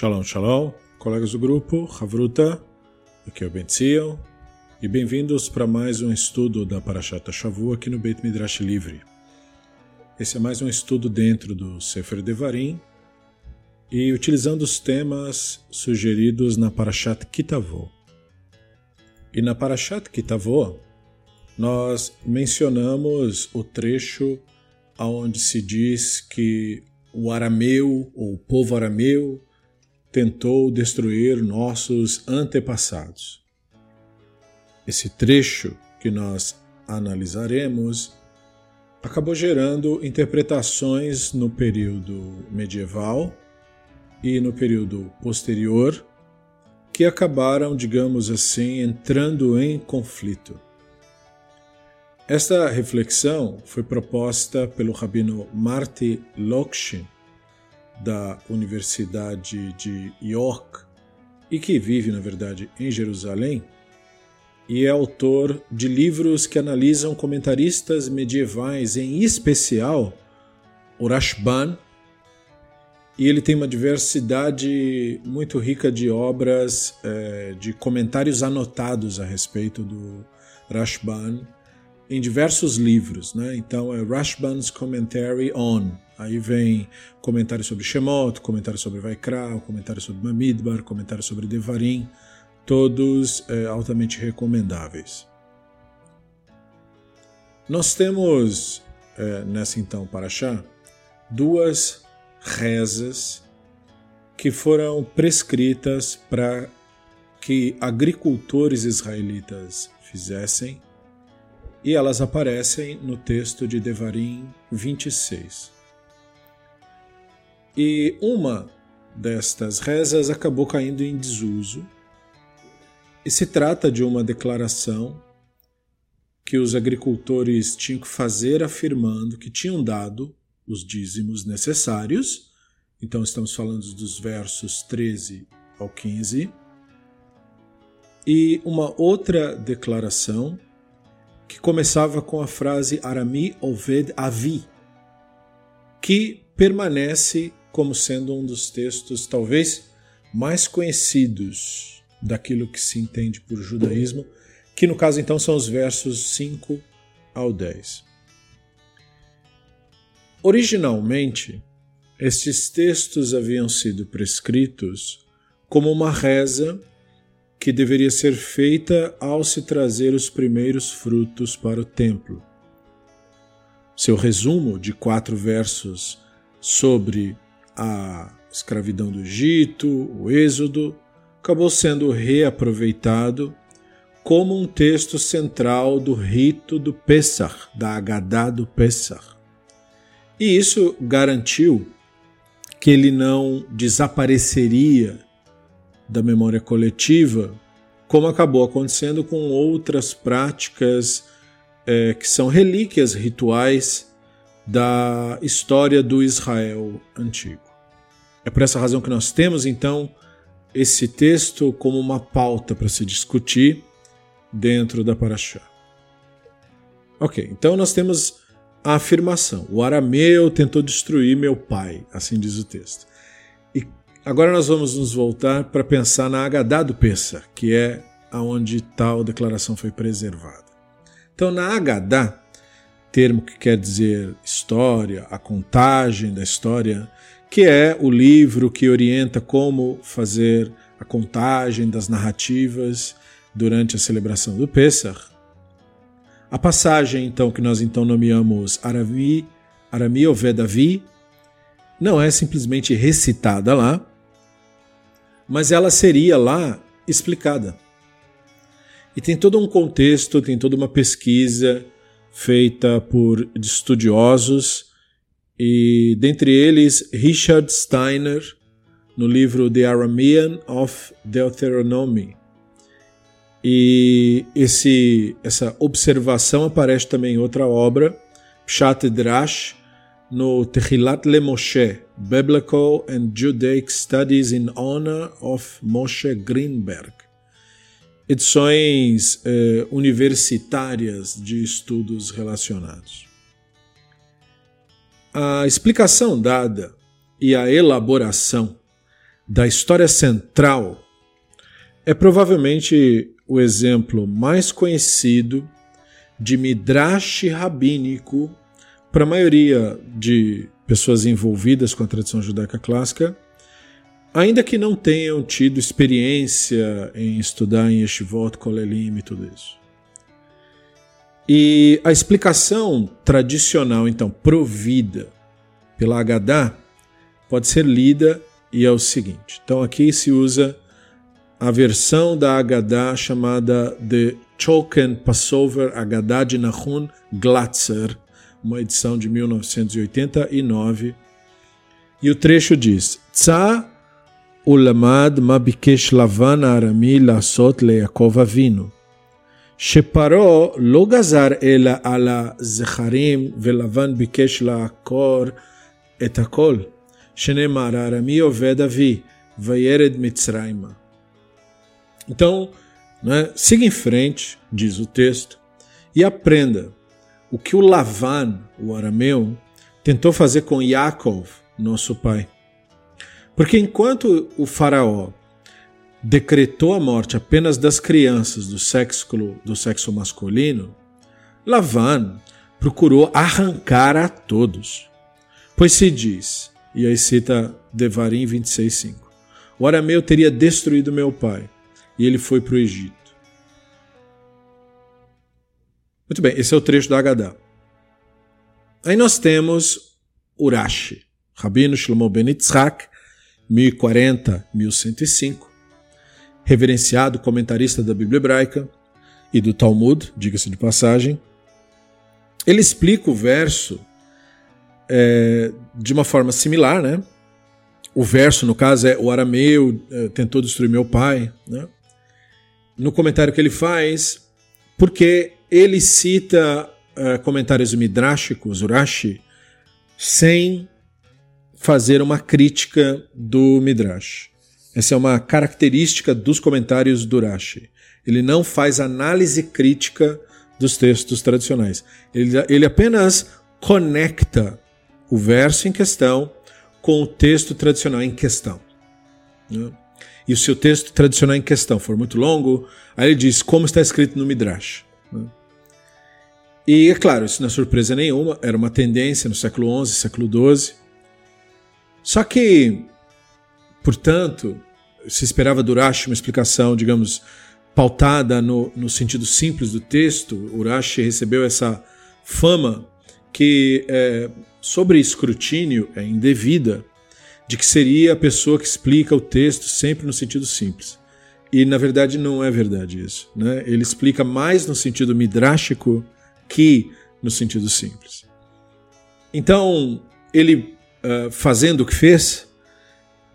Shalom, shalom, colegas do grupo, Havruta, aqui é o Bentzion, e bem-vindos para mais um estudo da Parashat Shavu aqui no Beit Midrash Livre. Esse é mais um estudo dentro do Sefer Devarim e utilizando os temas sugeridos na Parashat Kitavô. E na Parashat Kitavô, nós mencionamos o trecho onde se diz que o arameu, ou o povo arameu, tentou destruir nossos antepassados. Esse trecho que nós analisaremos acabou gerando interpretações no período medieval e no período posterior que acabaram, digamos assim, entrando em conflito. Esta reflexão foi proposta pelo rabino Marty Lokshin, da Universidade de York e que vive, na verdade, em Jerusalém, e é autor de livros que analisam comentaristas medievais, em especial o Rashban, e ele tem uma diversidade muito rica de obras, é, de comentários anotados a respeito do Rashban em diversos livros. Né? Então é Rashban's Commentary on, Aí vem comentário sobre Shemot, comentário sobre Vaikra, comentário sobre Mamidbar, comentário sobre Devarim, todos é, altamente recomendáveis. Nós temos é, nessa então Paraxá duas rezas que foram prescritas para que agricultores israelitas fizessem e elas aparecem no texto de Devarim 26. E uma destas rezas acabou caindo em desuso. E se trata de uma declaração que os agricultores tinham que fazer afirmando que tinham dado os dízimos necessários. Então estamos falando dos versos 13 ao 15. E uma outra declaração que começava com a frase Arami Oved Avi, que permanece como sendo um dos textos talvez mais conhecidos daquilo que se entende por judaísmo, que no caso então são os versos 5 ao 10. Originalmente, estes textos haviam sido prescritos como uma reza que deveria ser feita ao se trazer os primeiros frutos para o templo. Seu resumo de quatro versos sobre a escravidão do Egito, o Êxodo, acabou sendo reaproveitado como um texto central do rito do Pessah, da Agadá do Pessah. E isso garantiu que ele não desapareceria da memória coletiva, como acabou acontecendo com outras práticas é, que são relíquias rituais da história do Israel antigo. É por essa razão que nós temos então esse texto como uma pauta para se discutir dentro da Paraxá. Ok, então nós temos a afirmação: o arameu tentou destruir meu pai, assim diz o texto. Agora nós vamos nos voltar para pensar na Agadá do Pessa, que é aonde tal declaração foi preservada. Então, na Agadá, termo que quer dizer história, a contagem da história, que é o livro que orienta como fazer a contagem das narrativas durante a celebração do Pesach. A passagem, então, que nós então nomeamos Arami, Arami Ovedavi, não é simplesmente recitada lá, mas ela seria lá explicada. E tem todo um contexto, tem toda uma pesquisa feita por estudiosos e dentre eles Richard Steiner no livro The Aramean of Deuteronomy. E esse, essa observação aparece também em outra obra, Pshat Drash, no Tehilat Le Moshe, Biblical and Judaic Studies in Honor of Moshe Greenberg. Edições eh, universitárias de estudos relacionados. A explicação dada e a elaboração da história central é provavelmente o exemplo mais conhecido de midrash rabínico para a maioria de pessoas envolvidas com a tradição judaica clássica, ainda que não tenham tido experiência em estudar em Yeshivot, Kolelim e tudo isso. E a explicação tradicional, então, provida pela Haggadah, pode ser lida e é o seguinte. Então aqui se usa a versão da Haggadah chamada The Choken Passover Haggadah de Nahum Glatzer, uma edição de 1989. E o trecho diz: Tza ulamad ma bikesh lavan arami lasot leYakov avinu. שפרעה לא גזר אלא על הזכרים ולבן ביקש לעקור את הכל, שנאמר ארמי עובד אבי, וירד מצרימה. Então, né, siga em frente, diz o texto, e aprenda o que o Lavan, o arameu, tentou fazer com Yaakov, nosso pai. Porque enquanto o faraó decretou a morte apenas das crianças do sexo, do sexo masculino, Lavan procurou arrancar a todos. Pois se diz, e aí cita Devarim 26,5: O arameu teria destruído meu pai, e ele foi para o Egito. Muito bem, esse é o trecho da Haggadah. Aí nós temos Urashi, Rabino Shlomo Ben Yitzhak, 1040-1105, reverenciado comentarista da Bíblia Hebraica e do Talmud, diga-se de passagem. Ele explica o verso é, de uma forma similar, né? O verso, no caso, é o arameu é, tentou destruir meu pai, né? No comentário que ele faz, porque ele cita é, comentários midrashicos, Urashi, sem fazer uma crítica do midrash. Essa é uma característica dos comentários do Rashi. Ele não faz análise crítica dos textos tradicionais. Ele, ele apenas conecta o verso em questão com o texto tradicional em questão. Né? E se o texto tradicional em questão for muito longo, aí ele diz como está escrito no Midrash. Né? E é claro, isso não é surpresa nenhuma, era uma tendência no século XI, século XII. Só que, portanto, se esperava do Urashi uma explicação, digamos, pautada no, no sentido simples do texto. Urashi recebeu essa fama que, é, sobre escrutínio, é indevida, de que seria a pessoa que explica o texto sempre no sentido simples. E, na verdade, não é verdade isso. Né? Ele explica mais no sentido midrástico que no sentido simples. Então, ele, uh, fazendo o que fez,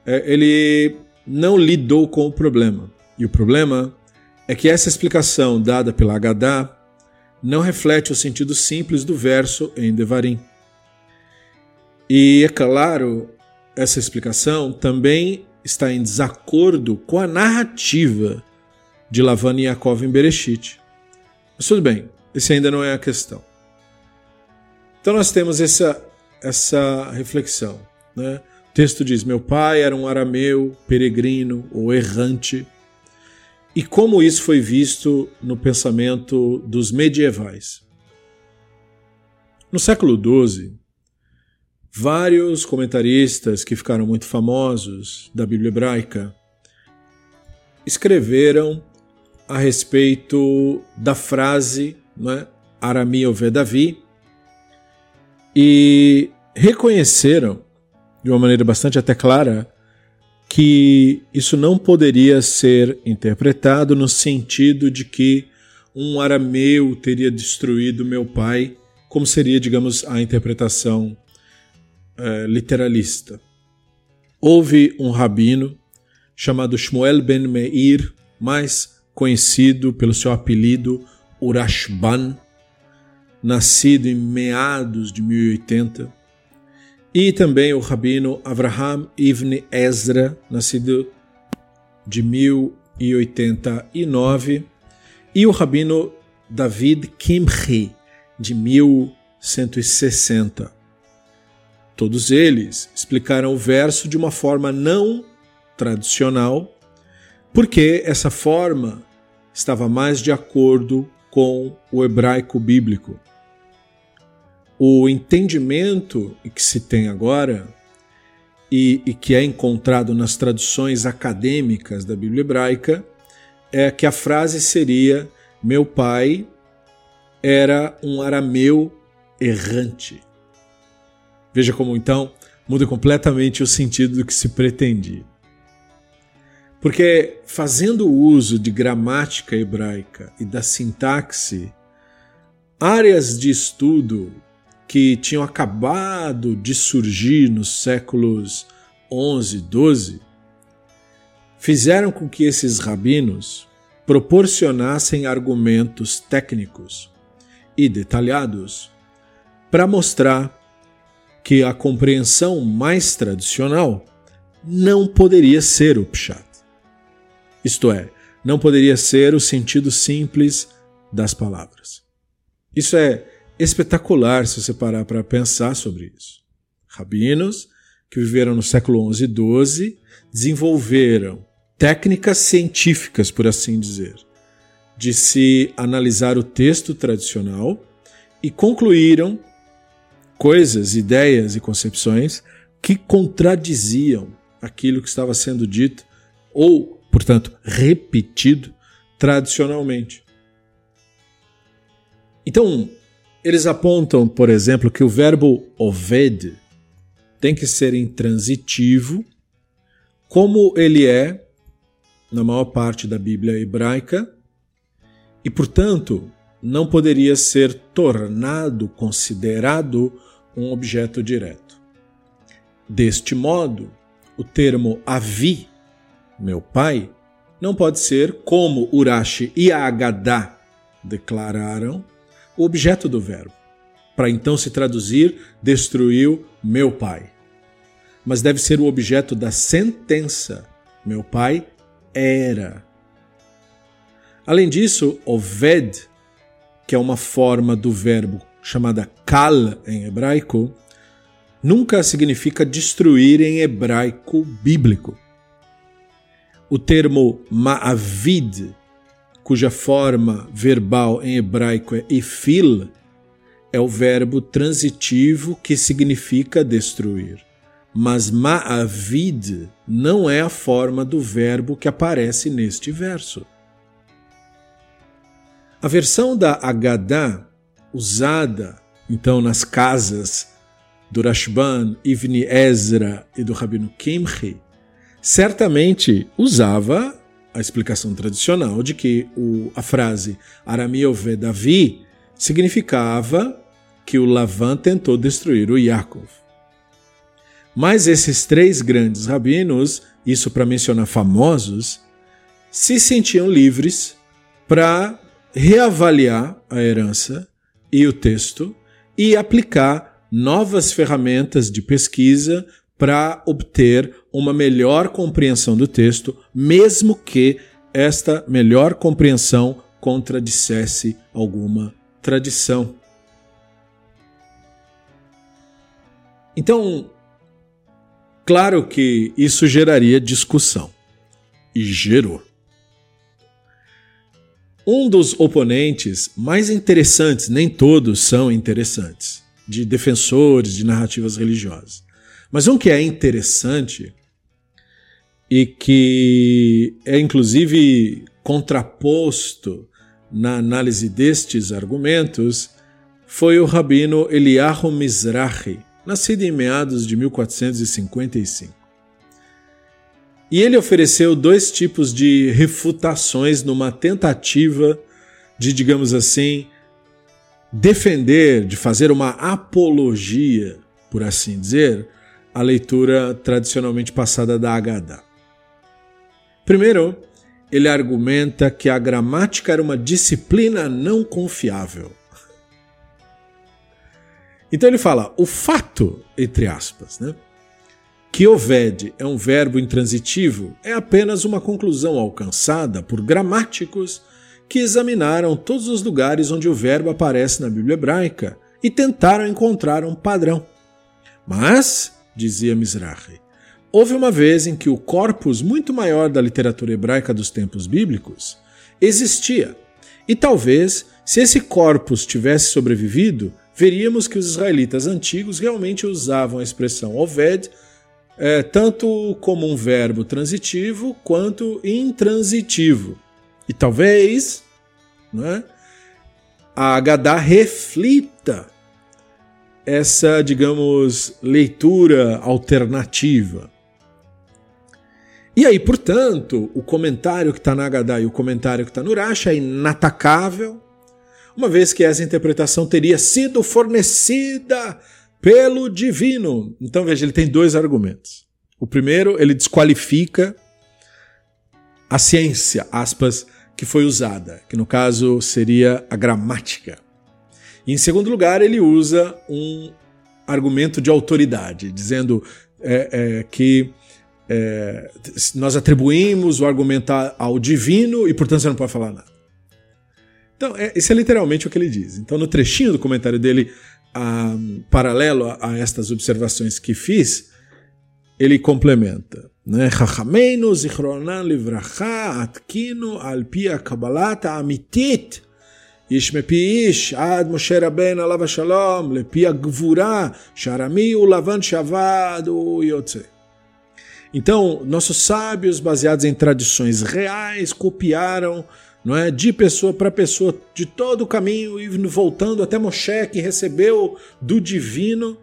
uh, ele não lidou com o problema. E o problema é que essa explicação dada pela Haggadah não reflete o sentido simples do verso em Devarim. E é claro, essa explicação também está em desacordo com a narrativa de Lavan e Yaakov em Bereshit. Mas tudo bem, esse ainda não é a questão. Então nós temos essa, essa reflexão. Né? O texto diz: Meu pai era um arameu, peregrino ou errante. E como isso foi visto no pensamento dos medievais? No século XII, vários comentaristas que ficaram muito famosos da Bíblia hebraica escreveram a respeito da frase né, Arami Ovedavi e reconheceram de uma maneira bastante até clara que isso não poderia ser interpretado no sentido de que um arameu teria destruído meu pai, como seria, digamos, a interpretação é, literalista. Houve um rabino chamado Shmuel ben Meir, mais conhecido pelo seu apelido Urashban, nascido em meados de 1080, e também o rabino Avraham Ivne Ezra, nascido de 1089, e o rabino David Kimchi, de 1160. Todos eles explicaram o verso de uma forma não tradicional, porque essa forma estava mais de acordo com o hebraico bíblico. O entendimento que se tem agora e, e que é encontrado nas traduções acadêmicas da Bíblia hebraica é que a frase seria: Meu pai era um arameu errante. Veja como então muda completamente o sentido do que se pretendia. Porque fazendo uso de gramática hebraica e da sintaxe, áreas de estudo que tinham acabado de surgir nos séculos 11, 12, fizeram com que esses rabinos proporcionassem argumentos técnicos e detalhados para mostrar que a compreensão mais tradicional não poderia ser o Pshat. Isto é, não poderia ser o sentido simples das palavras. Isso é espetacular se você parar para pensar sobre isso. Rabinos que viveram no século XI e XII desenvolveram técnicas científicas, por assim dizer, de se analisar o texto tradicional e concluíram coisas, ideias e concepções que contradiziam aquilo que estava sendo dito ou, portanto, repetido tradicionalmente. Então, eles apontam, por exemplo, que o verbo oved tem que ser intransitivo, como ele é na maior parte da Bíblia hebraica, e, portanto, não poderia ser tornado, considerado um objeto direto. Deste modo, o termo avi, meu pai, não pode ser, como Urashi e Agadá declararam, o objeto do verbo, para então se traduzir destruiu meu pai. Mas deve ser o objeto da sentença. Meu pai era. Além disso, Oved, que é uma forma do verbo chamada kal em hebraico, nunca significa destruir em hebraico bíblico. O termo ma'avid, cuja forma verbal em hebraico é ifil, é o verbo transitivo que significa destruir. Mas ma'avid não é a forma do verbo que aparece neste verso. A versão da Agadá, usada então nas casas do Rashban, Ivni Ezra e do Rabino Kimchi, certamente usava a explicação tradicional de que o, a frase Aramio ve Davi significava que o Lavan tentou destruir o Yaakov. Mas esses três grandes rabinos, isso para mencionar famosos, se sentiam livres para reavaliar a herança e o texto e aplicar novas ferramentas de pesquisa para obter uma melhor compreensão do texto, mesmo que esta melhor compreensão contradissesse alguma tradição. Então, claro que isso geraria discussão. E gerou. Um dos oponentes mais interessantes, nem todos são interessantes, de defensores de narrativas religiosas. Mas um que é interessante e que é inclusive contraposto na análise destes argumentos foi o rabino Eliyahu Mizrahi, nascido em meados de 1455. E ele ofereceu dois tipos de refutações numa tentativa de, digamos assim, defender, de fazer uma apologia, por assim dizer, a leitura tradicionalmente passada da Haggadah. Primeiro, ele argumenta que a gramática era uma disciplina não confiável. Então ele fala: o fato, entre aspas, né, que Oved é um verbo intransitivo é apenas uma conclusão alcançada por gramáticos que examinaram todos os lugares onde o verbo aparece na Bíblia hebraica e tentaram encontrar um padrão. Mas, dizia Mizrahi, houve uma vez em que o corpus muito maior da literatura hebraica dos tempos bíblicos existia. E talvez, se esse corpus tivesse sobrevivido, veríamos que os israelitas antigos realmente usavam a expressão Oved é, tanto como um verbo transitivo quanto intransitivo. E talvez né, a Haggadah reflita essa, digamos, leitura alternativa. E aí, portanto, o comentário que está na Haggadah e o comentário que está no Rashi é inatacável, uma vez que essa interpretação teria sido fornecida pelo divino. Então veja, ele tem dois argumentos. O primeiro, ele desqualifica a ciência, aspas, que foi usada, que no caso seria a gramática. Em segundo lugar, ele usa um argumento de autoridade, dizendo é, é, que é, nós atribuímos o argumento ao divino e, portanto, você não pode falar nada. Então, é, isso é literalmente o que ele diz. Então, no trechinho do comentário dele, a, paralelo a, a, estas observações que fiz, ele complementa. Né? Chachamenu zichronan livracha atkinu al pia kabbalat amitit איש מפי איש, עד משה רבן עליו השלום, לפי הגבורה, שהרמי הוא לבן שעבד, הוא יוצא. Então, nossos sábios, baseados em tradições reais, copiaram não é, de pessoa para pessoa, de todo o caminho, e voltando até Moshe, que recebeu do divino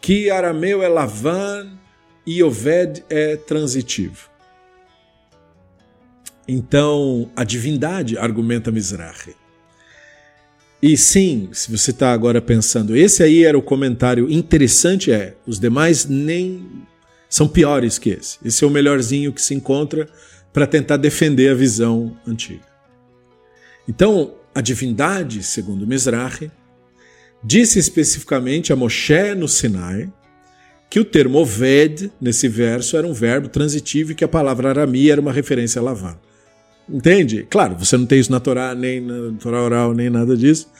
que arameu é Lavan e Oved é transitivo. Então, a divindade, argumenta Mizrahi. e sim, se você está agora pensando, esse aí era o comentário interessante, é, os demais nem são piores que esse. Esse é o melhorzinho que se encontra para tentar defender a visão antiga. Então, a divindade, segundo Mizrahi, disse especificamente a Moshe no Sinai que o termo Oved, nesse verso, era um verbo transitivo e que a palavra Arami era uma referência a Lavan. Entende? Claro, você não tem isso na Torá, nem na Torá oral, nem nada disso.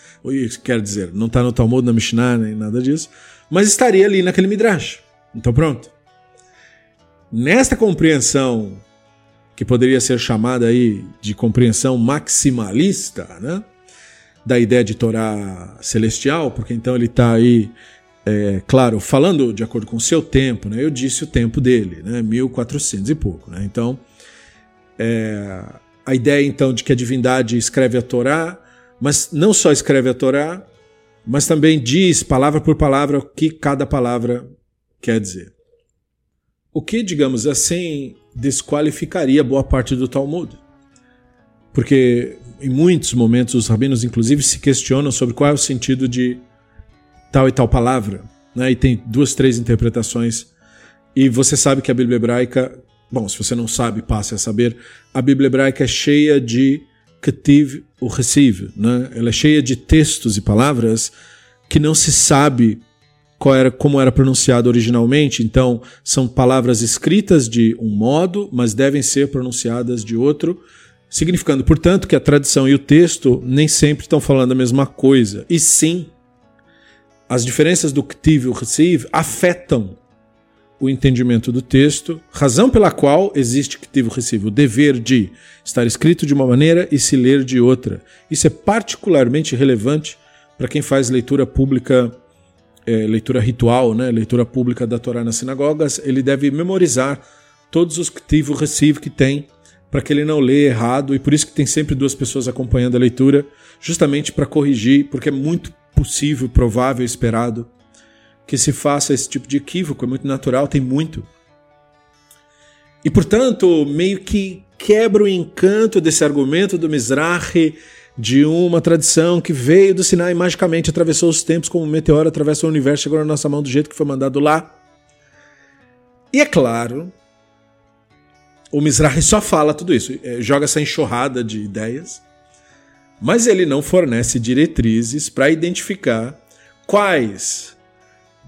Quer dizer, não está no Talmud, na Mishnah, nem nada disso. Mas estaria ali naquele Midrash. Então pronto. Nesta compreensão, que poderia ser chamada aí de compreensão maximalista, né? da ideia de Torá celestial, porque então ele está aí, é, claro, falando de acordo com o seu tempo, né? eu disse o tempo dele, né? 1400 e pouco. Né? Então, é, a ideia então de que a divindade escreve a Torá, mas não só escreve a Torá, mas também diz palavra por palavra o que cada palavra quer dizer. O que, digamos assim, desqualificaria boa parte do Talmud. Porque em muitos momentos os rabinos, inclusive, se questionam sobre qual é o sentido de tal e tal palavra. Né? E tem duas, três interpretações. E você sabe que a Bíblia hebraica, bom, se você não sabe, passe a saber, a Bíblia hebraica é cheia de ketiv o receive, né? Ela é cheia de textos e palavras que não se sabe era, como era pronunciado originalmente. Então, são palavras escritas de um modo, mas devem ser pronunciadas de outro, significando, portanto, que a tradição e o texto nem sempre estão falando a mesma coisa. E sim, as diferenças do Ktiv e o Reciv afetam o entendimento do texto, razão pela qual existe Ktiv Reciv, o dever de estar escrito de uma maneira e se ler de outra. Isso é particularmente relevante para quem faz leitura pública é, leitura ritual, né, leitura pública da Torá nas sinagogas, ele deve memorizar todos os Ktiv Reciv que tem, para que ele não lê errado, e por isso que tem sempre duas pessoas acompanhando a leitura, justamente para corrigir, porque é muito possível, provável, esperado que se faça esse tipo de equívoco, é muito natural, tem muito. E portanto, meio que quebra o encanto desse argumento do Mizrahi de uma tradição que veio do Sinai magicamente atravessou os tempos como um meteoro atravessa o universo, chegou na nossa mão do jeito que foi mandado lá. E é claro, o Mizrahi só fala tudo isso, é, joga essa enxurrada de ideias, mas ele não fornece diretrizes para identificar quais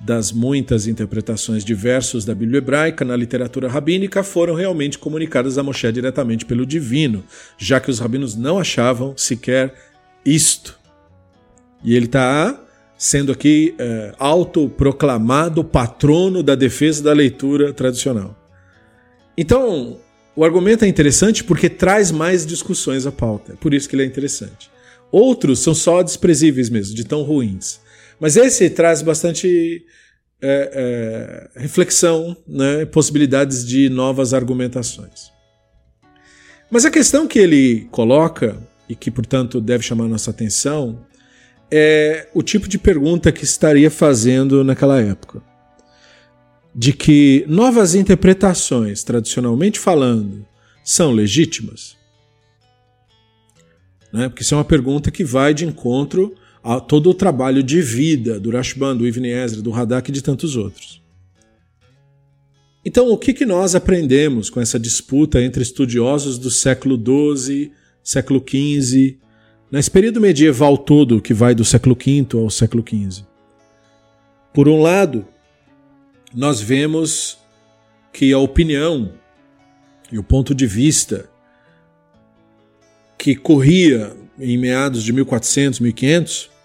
das muitas interpretações de versos da Bíblia hebraica na literatura rabínica foram realmente comunicadas a Moshe diretamente pelo divino, já que os rabinos não achavam sequer isto. E ele está sendo aqui é, autoproclamado patrono da defesa da leitura tradicional. Então, o argumento é interessante porque traz mais discussões à pauta, é por isso que ele é interessante. Outros são só desprezíveis mesmo, de tão ruins. Mas esse traz bastante é, é, reflexão, né, possibilidades de novas argumentações. Mas a questão que ele coloca, e que portanto deve chamar nossa atenção, é o tipo de pergunta que estaria fazendo naquela época. De que novas interpretações, tradicionalmente falando, são legítimas? Né? Porque isso é uma pergunta que vai de encontro a todo o trabalho de vida do Rashban, do Ibn Ezra, do Radak e de tantos outros. Então, o que, que nós aprendemos com essa disputa entre estudiosos do século XII, século XV, nesse período medieval todo, que vai do século V ao século XV? Por um lado, nós vemos que a opinião e o ponto de vista que corria em meados de 1400, 1500,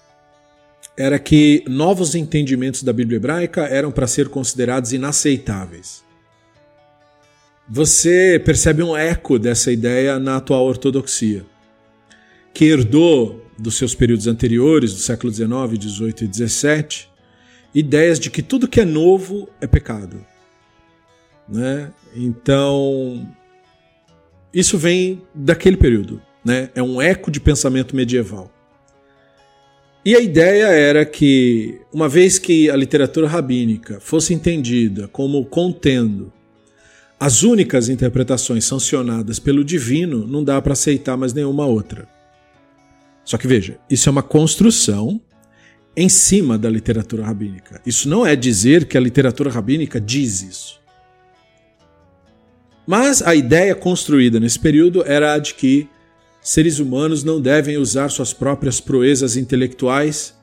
era que novos entendimentos da Bíblia hebraica eram para ser considerados inaceitáveis. Você percebe um eco dessa ideia na atual ortodoxia, que herdou dos seus períodos anteriores, do século XIX, XVIII e XVII, ideias de que tudo que é novo é pecado. Né? Então, isso vem daquele período. Né? É um eco de pensamento medieval. E a ideia era que, uma vez que a literatura rabínica fosse entendida como contendo as únicas interpretações sancionadas pelo divino, não dá para aceitar mais nenhuma outra. Só que veja, isso é uma construção em cima da literatura rabínica. Isso não é dizer que a literatura rabínica diz isso. Mas a ideia construída nesse período era a de que seres humanos não devem usar suas próprias proezas intelectuais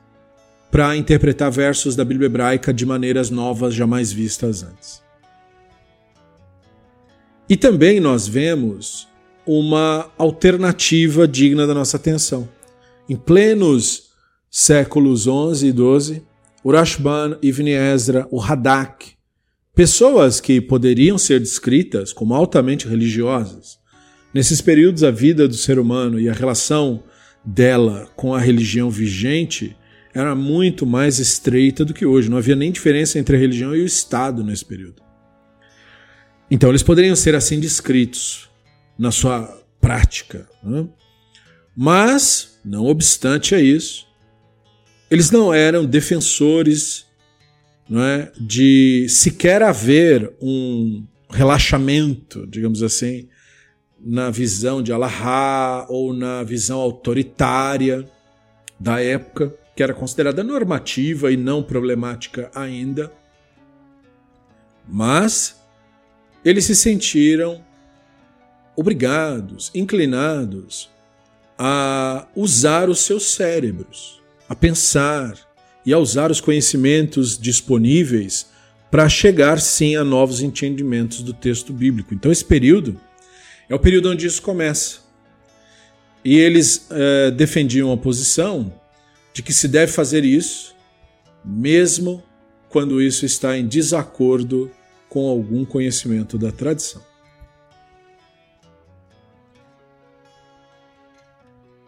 para interpretar versos da Bíblia hebraica de maneiras novas jamais vistas antes. E também nós vemos uma alternativa digna da nossa atenção. Em plenos séculos 11 e 12, o Rashban, Ibn Ezra, o Hadak, pessoas que poderiam ser descritas como altamente religiosas, Nesses períodos, a vida do ser humano e a relação dela com a religião vigente era muito mais estreita do que hoje. Não havia nem diferença entre a religião e o Estado nesse período. Então, eles poderiam ser assim descritos na sua prática. Né? Mas, não obstante a isso, eles não eram defensores não é, de sequer haver um relaxamento, digamos assim, na visão de Allahá ou na visão autoritária da época, que era considerada normativa e não problemática ainda. Mas eles se sentiram obrigados, inclinados a usar os seus cérebros, a pensar e a usar os conhecimentos disponíveis para chegar sim a novos entendimentos do texto bíblico. Então esse período é o período onde isso começa. E eles é, defendiam a posição de que se deve fazer isso, mesmo quando isso está em desacordo com algum conhecimento da tradição.